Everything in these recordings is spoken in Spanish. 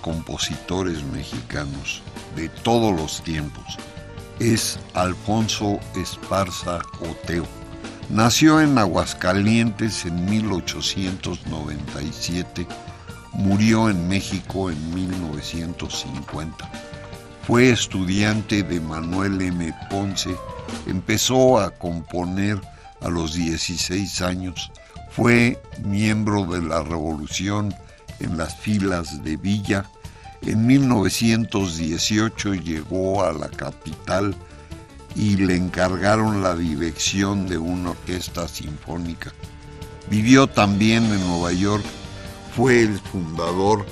Compositores mexicanos de todos los tiempos es Alfonso Esparza Oteo. Nació en Aguascalientes en 1897, murió en México en 1950. Fue estudiante de Manuel M. Ponce, empezó a componer a los 16 años, fue miembro de la Revolución en las filas de Villa. En 1918 llegó a la capital y le encargaron la dirección de una orquesta sinfónica. Vivió también en Nueva York, fue el fundador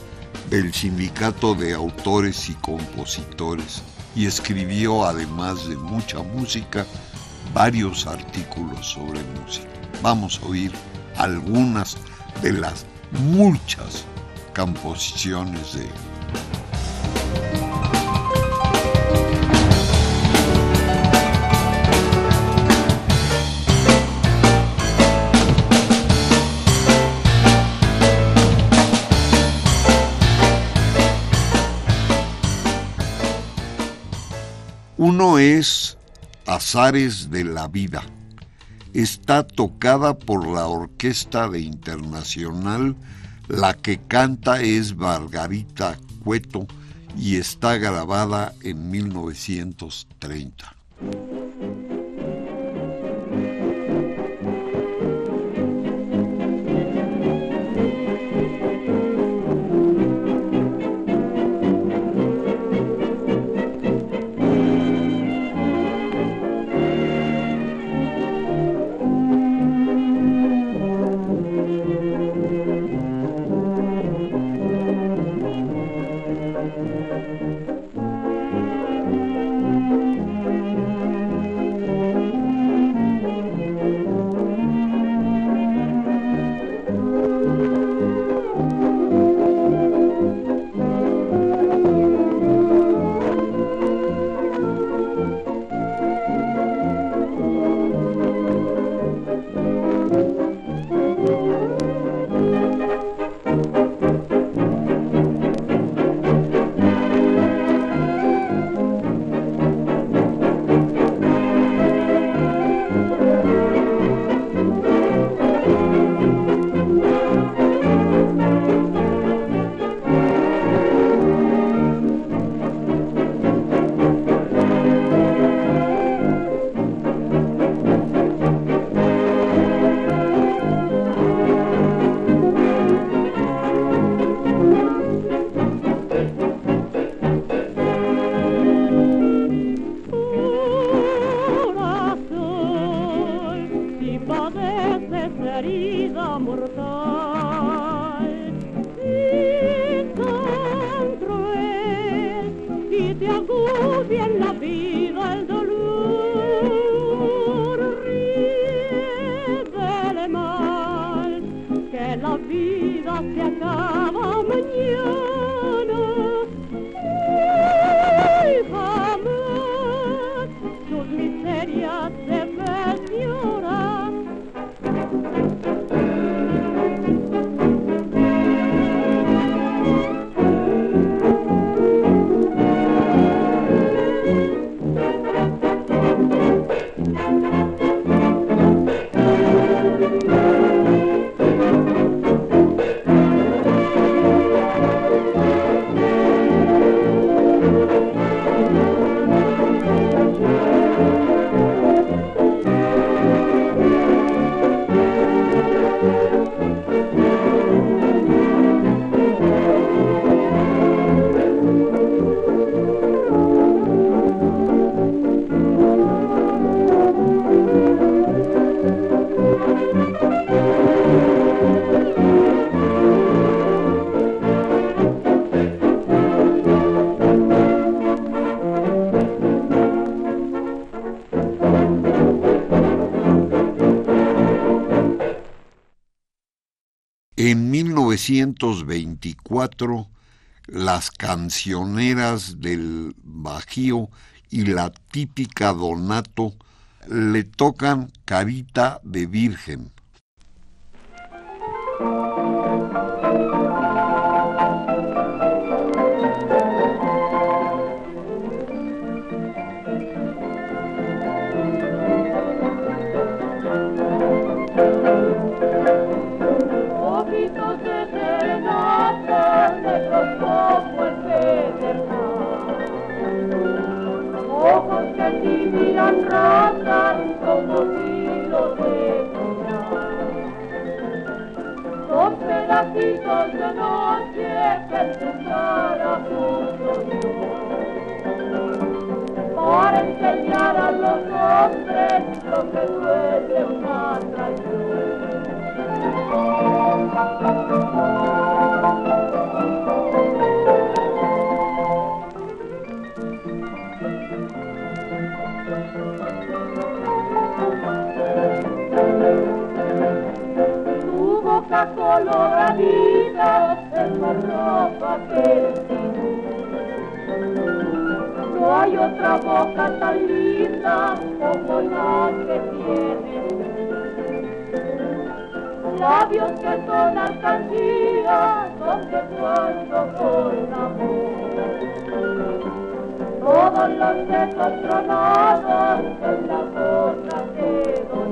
del Sindicato de Autores y Compositores y escribió, además de mucha música, varios artículos sobre música. Vamos a oír algunas de las muchas composiciones de Uno es Azares de la Vida. Está tocada por la Orquesta de Internacional la que canta es Margarita Cueto y está grabada en 1930. En 1924, las cancioneras del Bajío y la típica Donato le tocan Carita de Virgen. capito due notti e per tentare appunto più. Ora insegnare allo scontro che quella è un'altra giù. lobranita es más rosa que. No hay otra boca tan linda como la que tiene, Labios que todas cantigas son de cuando con amor todos los besos tronados en la boca que doy.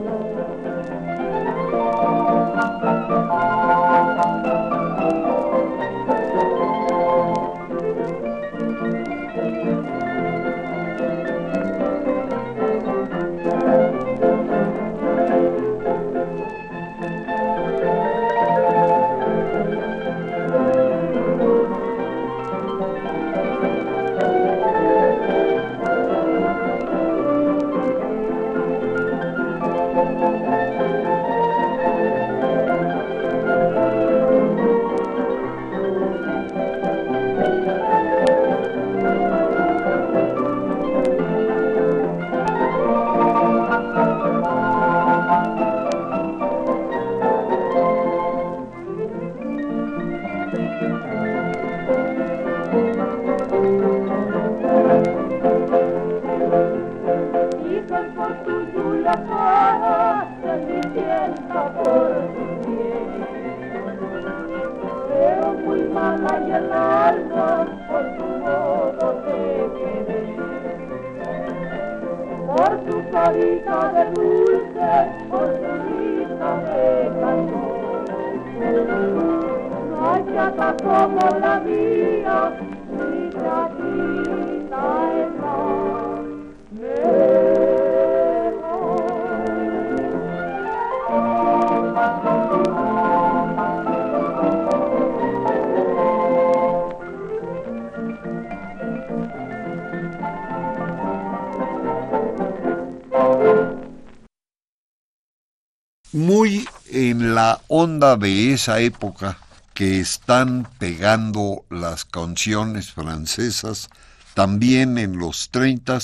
de esa época que están pegando las canciones francesas, también en los 30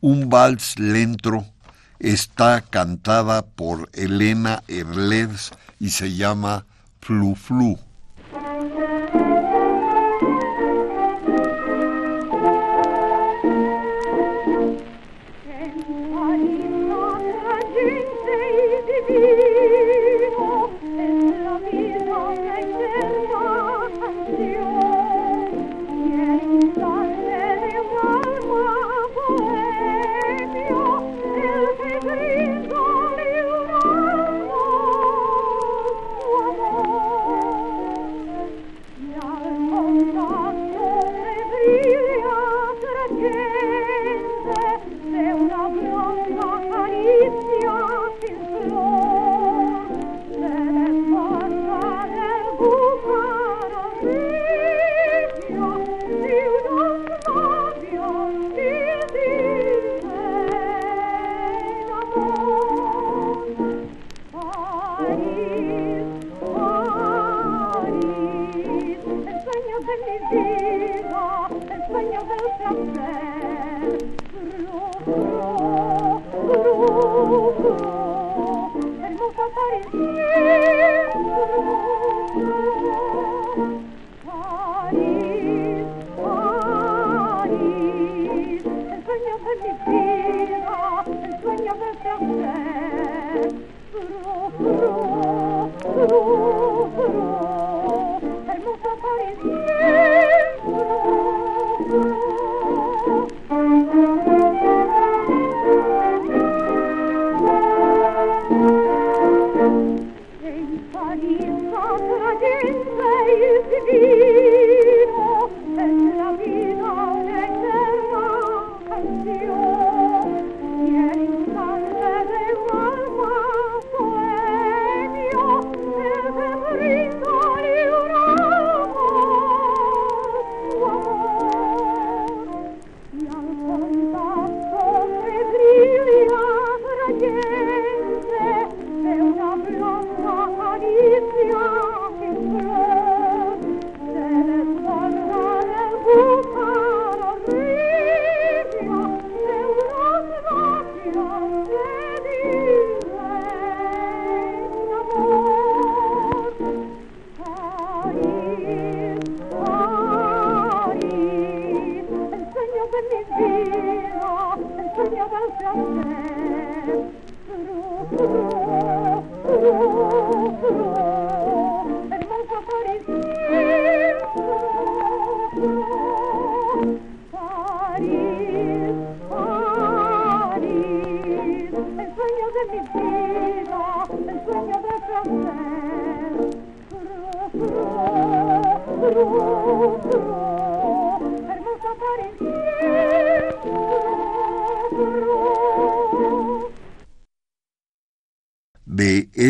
un vals lento está cantada por Elena Erlers y se llama Flu Flu.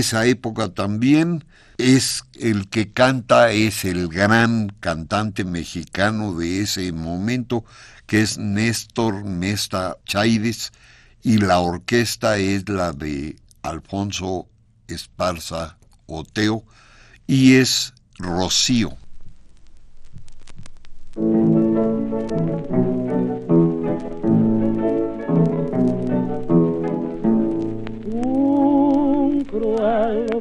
Esa época también es el que canta, es el gran cantante mexicano de ese momento, que es Néstor Mesta Chaides, y la orquesta es la de Alfonso Esparza Oteo, y es Rocío.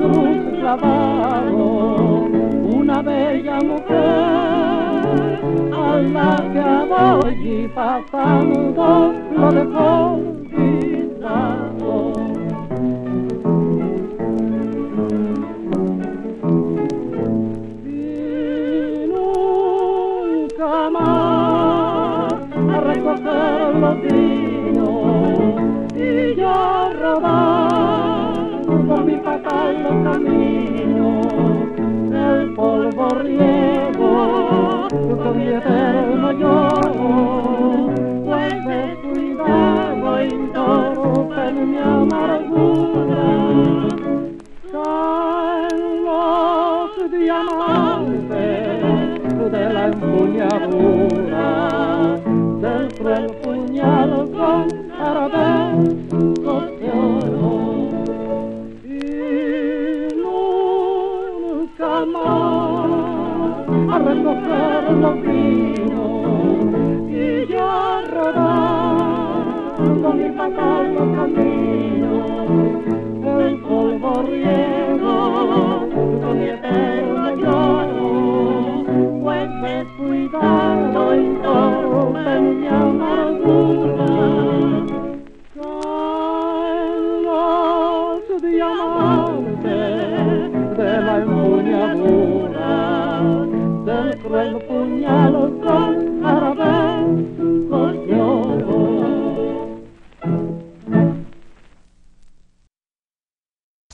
cruz una bella mujer a la que y pasando lo dejó riego, con mi eterno lloro, pues descuidado interrumpen mi amargura. Con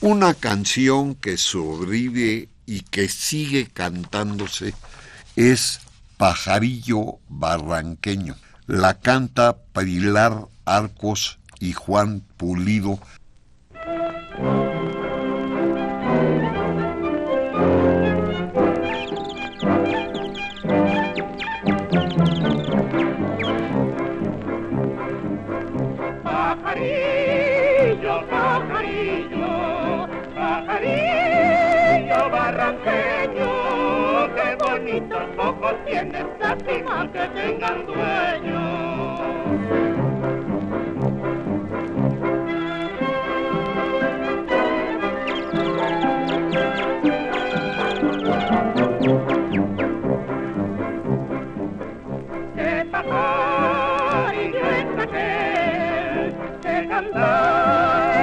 Una canción que sobrevive y que sigue cantándose es Pajarillo Barranqueño. La canta Pilar Arcos y Juan Pulido ojos tienes lástima que tengan dueño.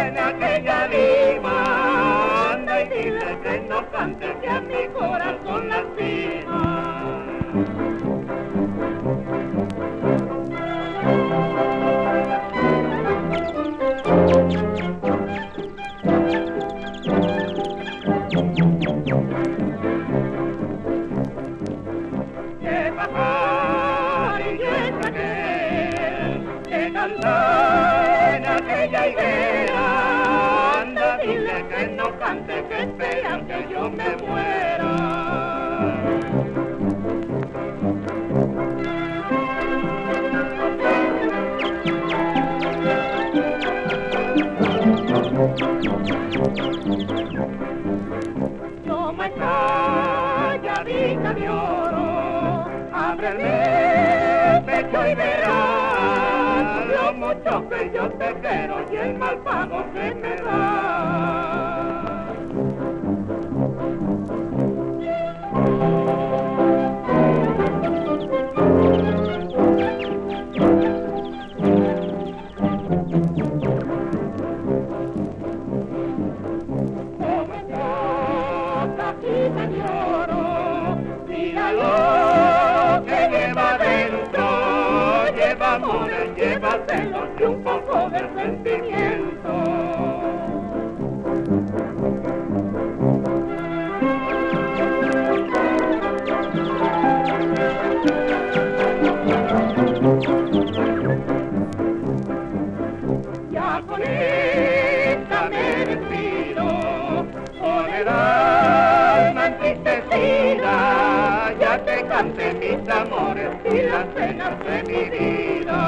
En aquella y que no que a mi corazón lastima. Higuera. Anda, dile que no cante, que esperan que yo me muera. Toma esta llavita de oro, ábrele el pecho y verás mucho que yo te quiero y el mal pago que me das. Ya te canté mis amores y de mi vida.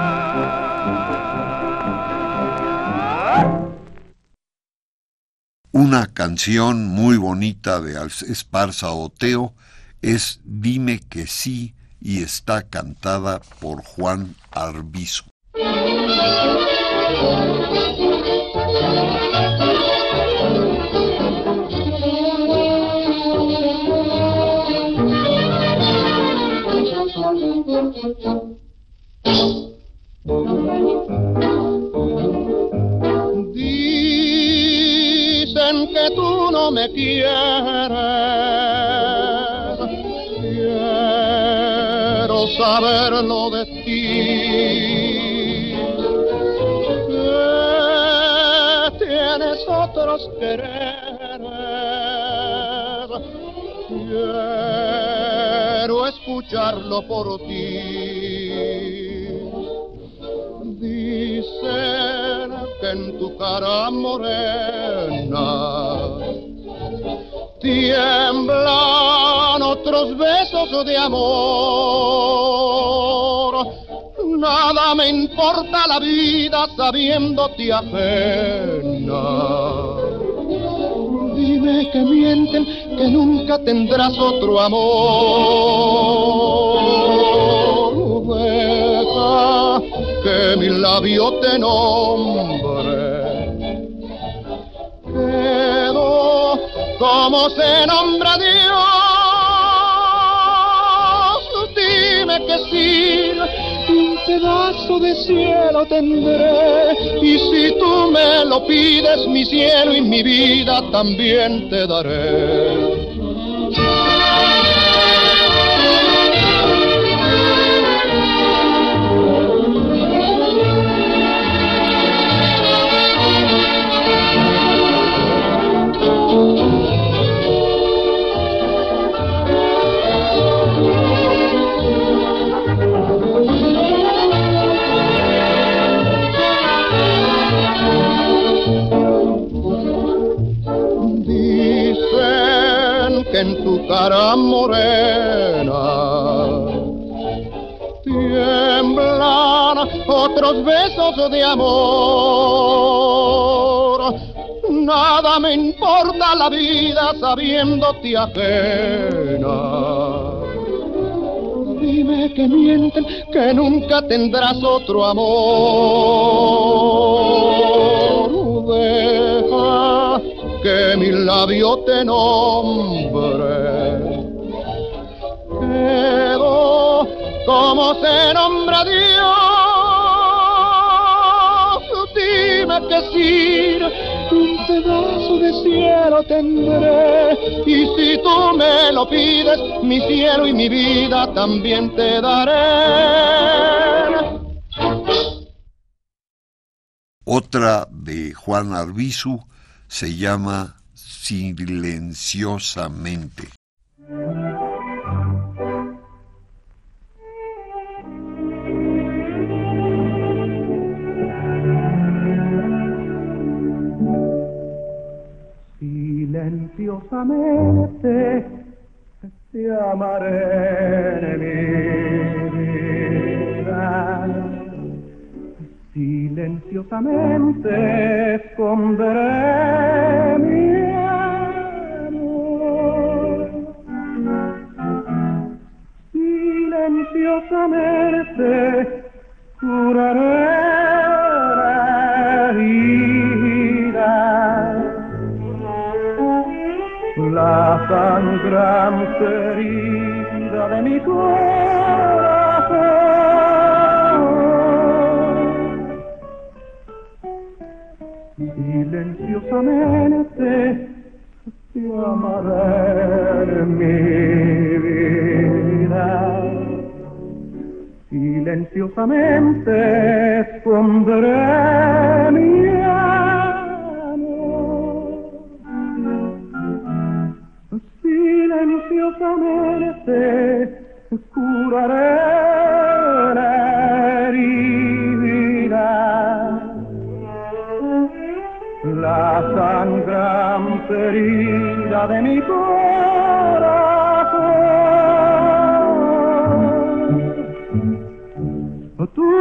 Una canción muy bonita de Esparza Oteo es Dime que sí y está cantada por Juan Arbizu. Dicen que tú no me quieres. Quiero saberlo de ti. Que tienes otros quereres. Quiero escucharlo por ti. Que en tu cara morena tiemblan otros besos de amor. Nada me importa la vida sabiéndote ajena. Dime que mienten, que nunca tendrás otro amor. Deja que mi labio te nombre. Quedo como se nombra Dios. Dime que sí, un pedazo de cielo tendré. Y si tú me lo pides, mi cielo y mi vida también te daré. Cara morena tiemblan otros besos de amor. Nada me importa la vida sabiéndote ajena. dime que mienten, que nunca tendrás otro amor. Deja que mi labio te nombre. Como se nombra Dios. Dime que sí un pedazo de cielo tendré. Y si tú me lo pides, mi cielo y mi vida también te daré. Otra de Juan Arbizu se llama Silenciosamente. Silenciosamente te amaré en mi vida. Silenciosamente esconderé mi amor. Silenciosamente curaré la sangrante herida de mi corazón. Silenciosamente te amaré mi vida. Silenciosamente esconderé mi silenciosamente curaré la herida. La sangrante herida de mi corazón. Tú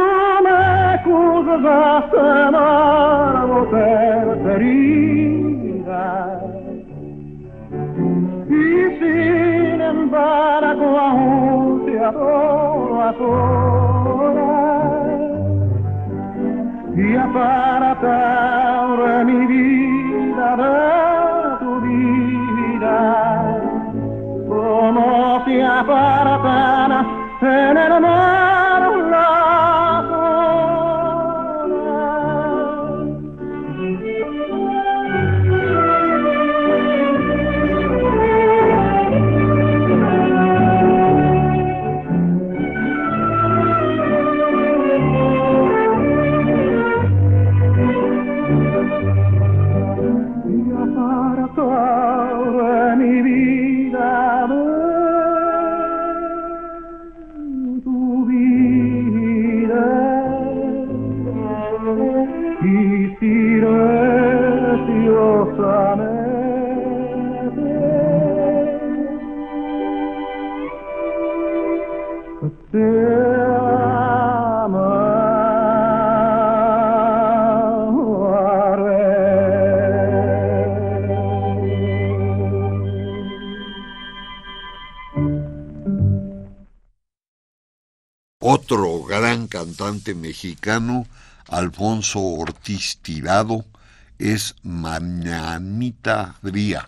me juzgaste amargo ser herida embargo aún te adoro a y apartar mi vida de tu vida. Como si apartara en el mar cantante mexicano, Alfonso Ortiz Tirado, es Mañanita Fría.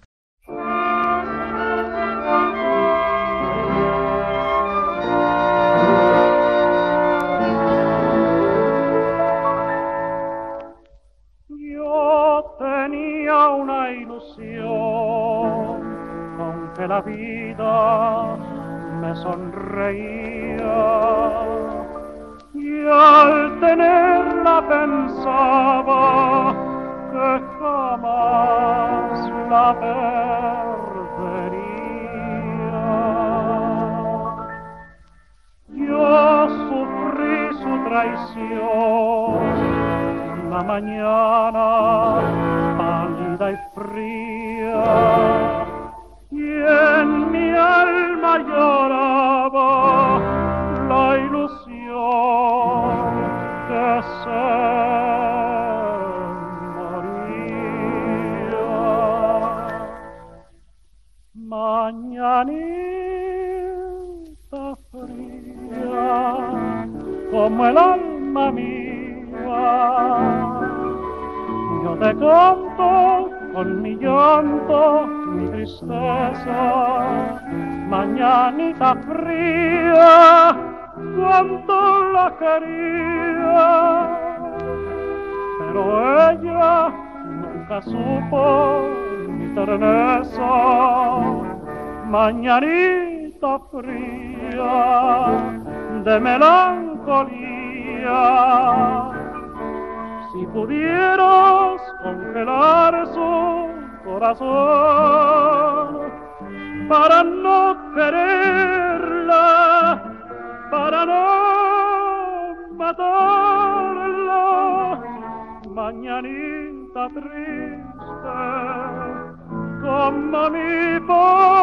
Mummy, for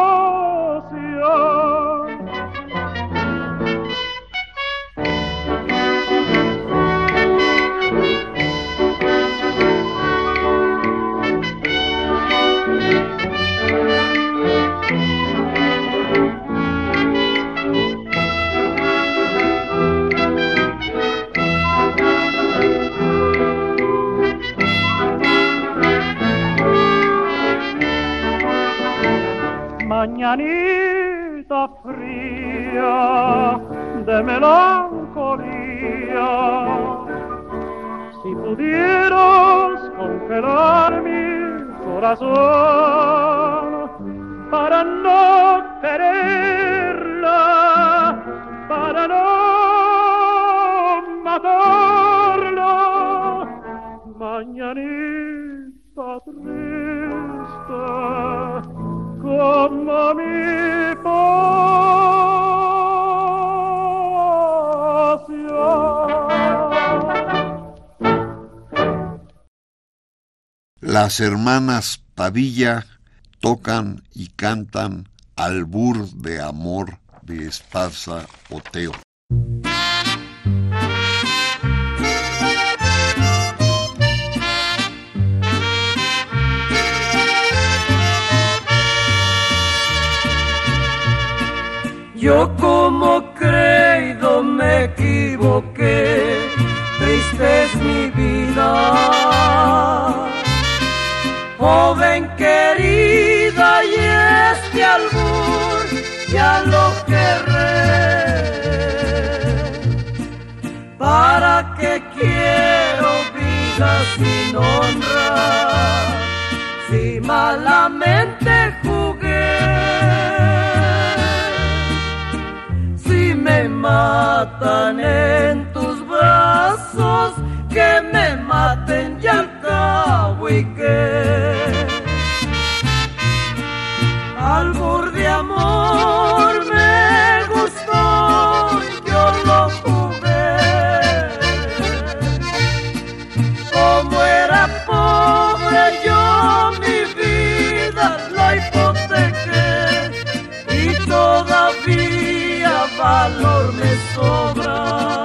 razón para no quererla, para no matarla. Mañanita triste, como mi pasión. Las hermanas Pavilla tocan y cantan Albur de Amor de Esparza Oteo. Yo matan en sobra.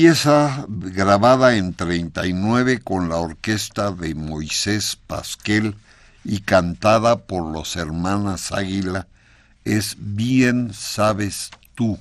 pieza grabada en 39 con la orquesta de Moisés Pasquel y cantada por los hermanas Águila es Bien sabes tú.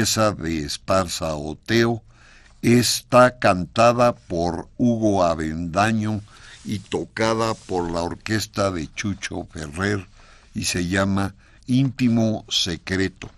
pieza de Esparza Oteo está cantada por Hugo Avendaño y tocada por la orquesta de Chucho Ferrer y se llama Íntimo Secreto.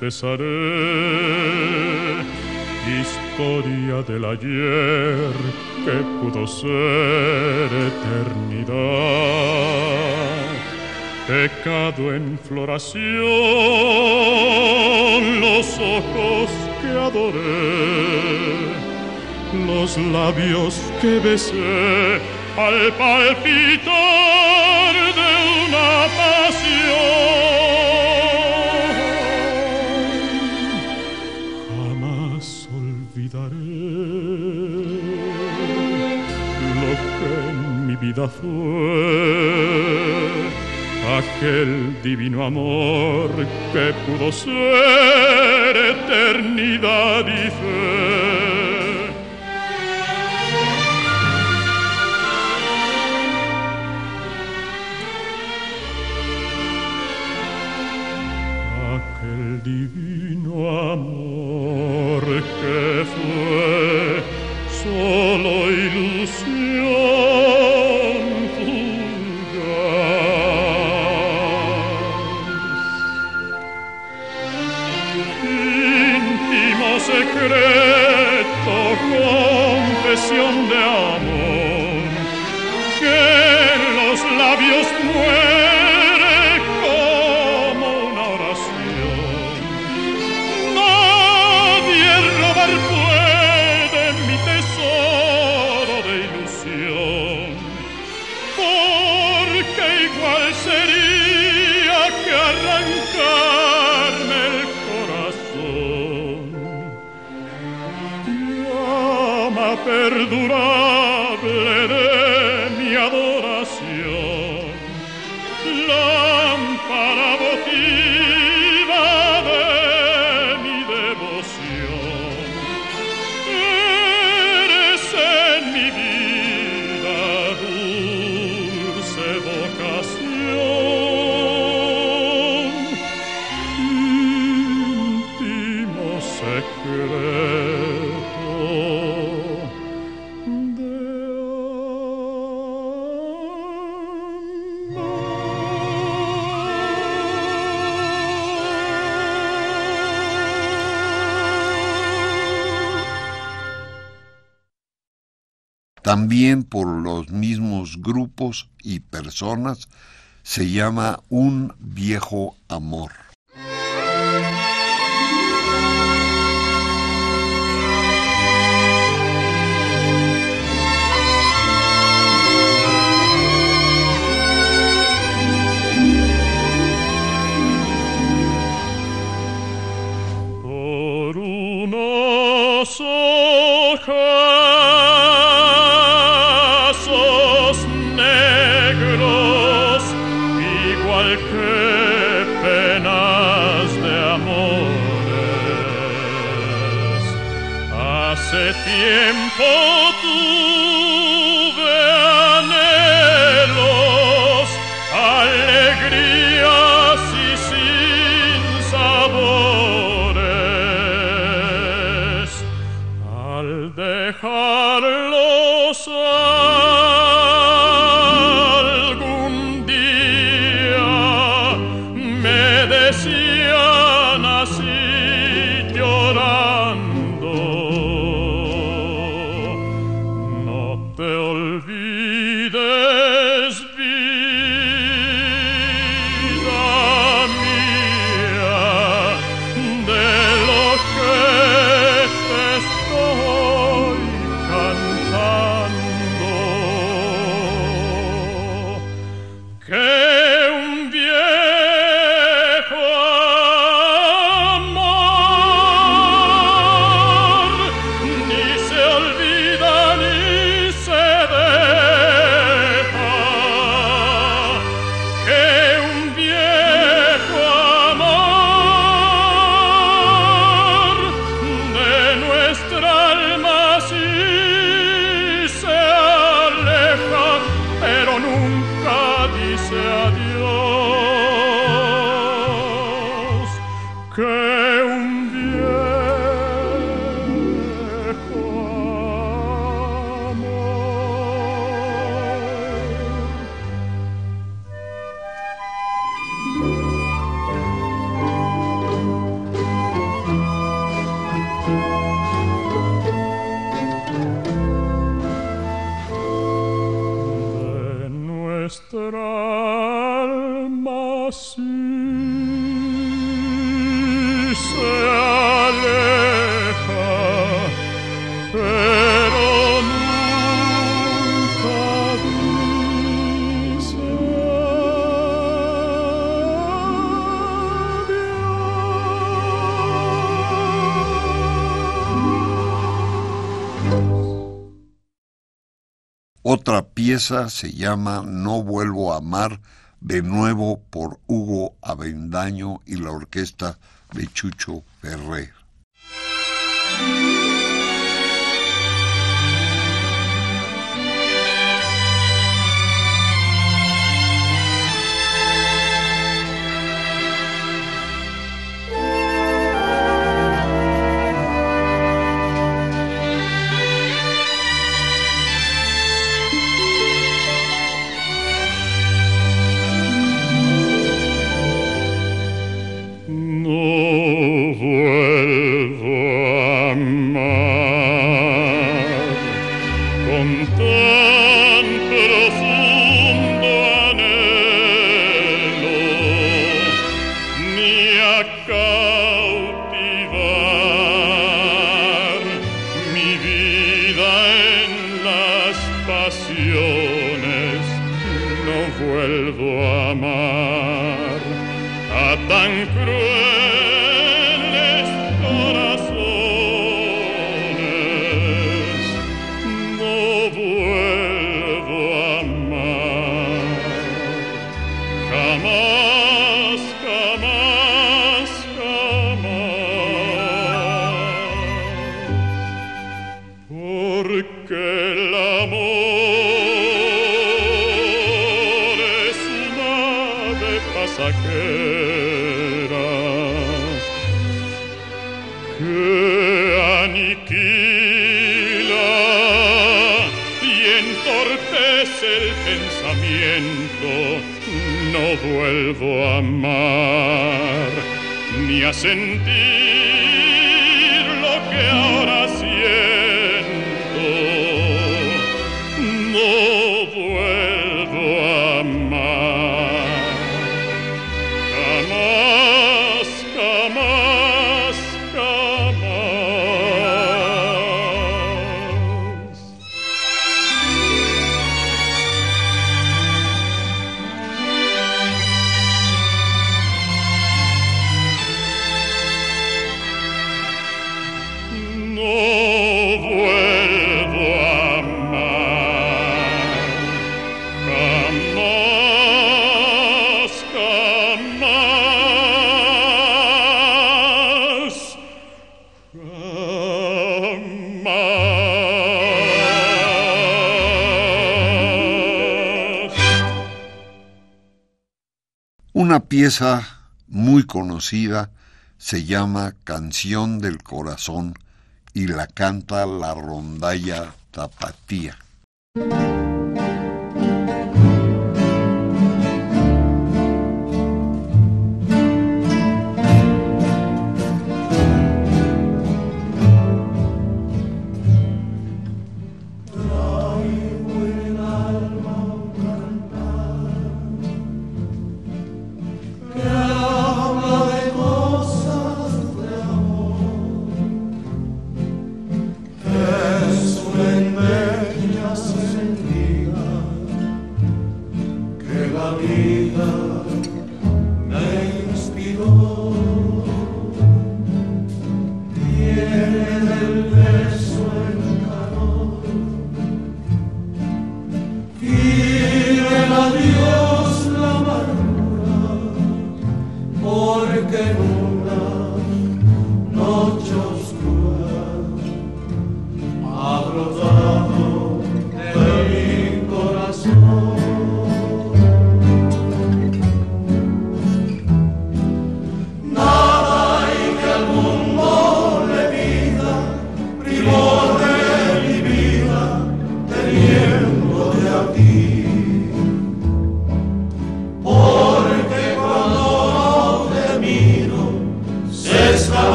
confesaré historia del ayer que pudo ser eternidad. Pecado en floración, los ojos que adoré, los labios que besé al palpitar. vida fue aquel divino amor que pudo ser eternidad y fe. 笑。Por los mismos grupos y personas, se llama Un viejo amor. tiempo. Otra pieza se llama No vuelvo a amar, de nuevo por Hugo Avendaño y la orquesta de Chucho Ferrer. pieza muy conocida se llama Canción del Corazón y la canta la rondalla tapatía.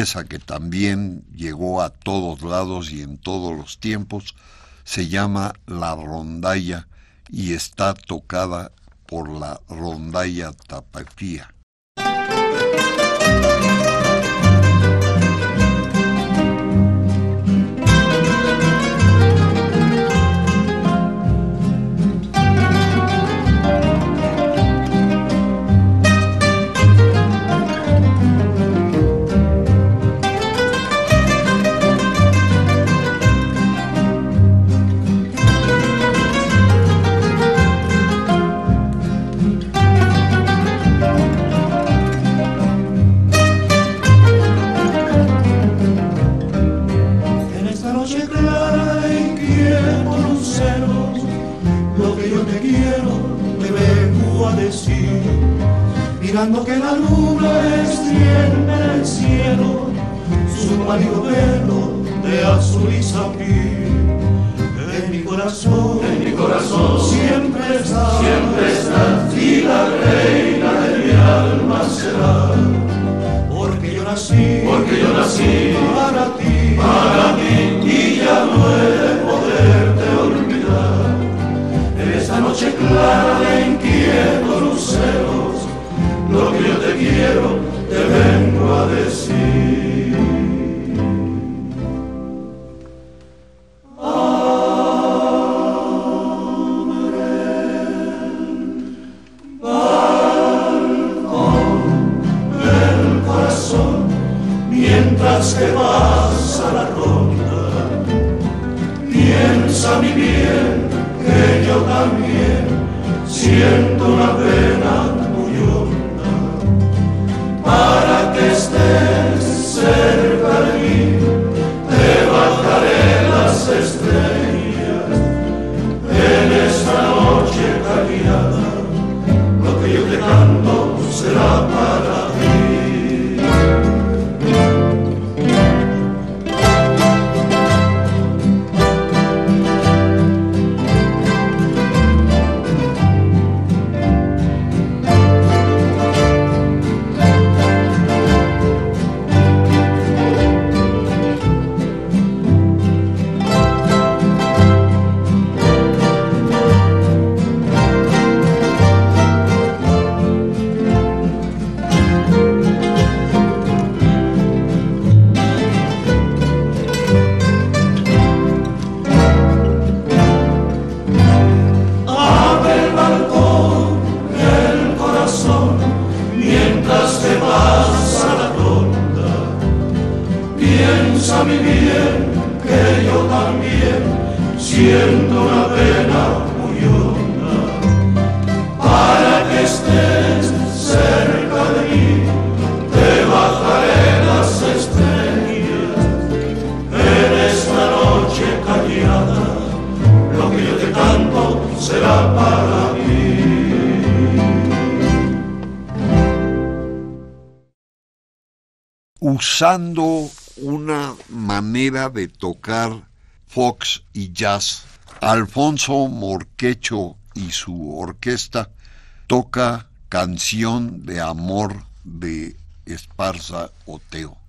que también llegó a todos lados y en todos los tiempos, se llama La Rondalla y está tocada por la Rondalla Tapatía. Usando una manera de tocar fox y jazz, Alfonso Morquecho y su orquesta toca Canción de Amor de Esparza Oteo.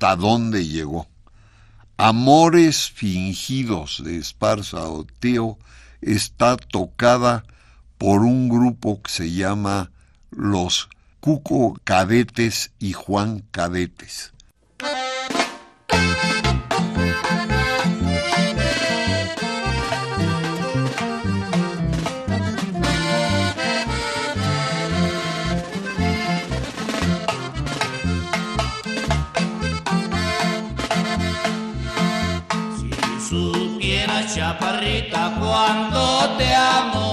Hasta dónde llegó. Amores fingidos de Esparza Oteo está tocada por un grupo que se llama Los Cuco Cadetes y Juan Cadetes. Cuánto te amo.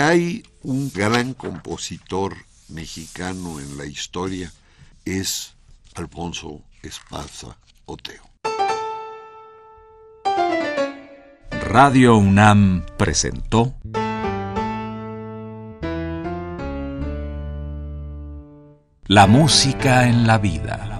Hay un gran compositor mexicano en la historia, es Alfonso Esparza Oteo. Radio UNAM presentó La música en la vida.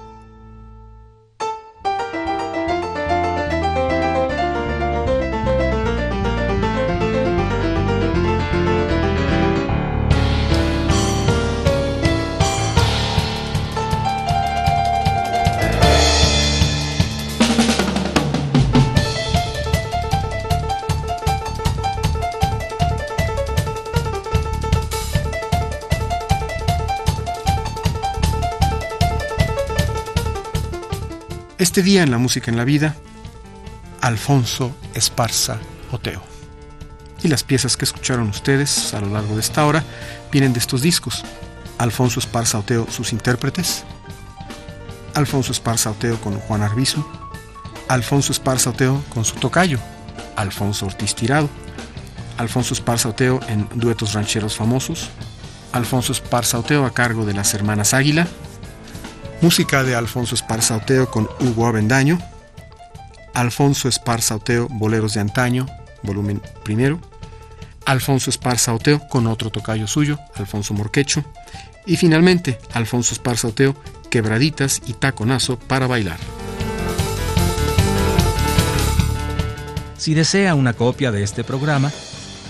Este día en la música en la vida, Alfonso Esparza Oteo. Y las piezas que escucharon ustedes a lo largo de esta hora vienen de estos discos. Alfonso Esparza Oteo, sus intérpretes. Alfonso Esparza Oteo con Juan Arbizu. Alfonso Esparza Oteo con su tocayo, Alfonso Ortiz Tirado. Alfonso Esparza Oteo en duetos rancheros famosos. Alfonso Esparza Oteo a cargo de las hermanas Águila. Música de Alfonso Esparza Oteo con Hugo Avendaño. Alfonso Esparza Oteo, Boleros de Antaño, volumen primero. Alfonso Esparza Oteo con otro tocayo suyo, Alfonso Morquecho. Y finalmente, Alfonso Esparza Oteo, Quebraditas y Taconazo para bailar. Si desea una copia de este programa,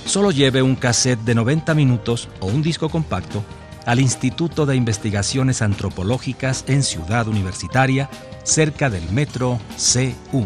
solo lleve un cassette de 90 minutos o un disco compacto al Instituto de Investigaciones Antropológicas en Ciudad Universitaria, cerca del metro CU.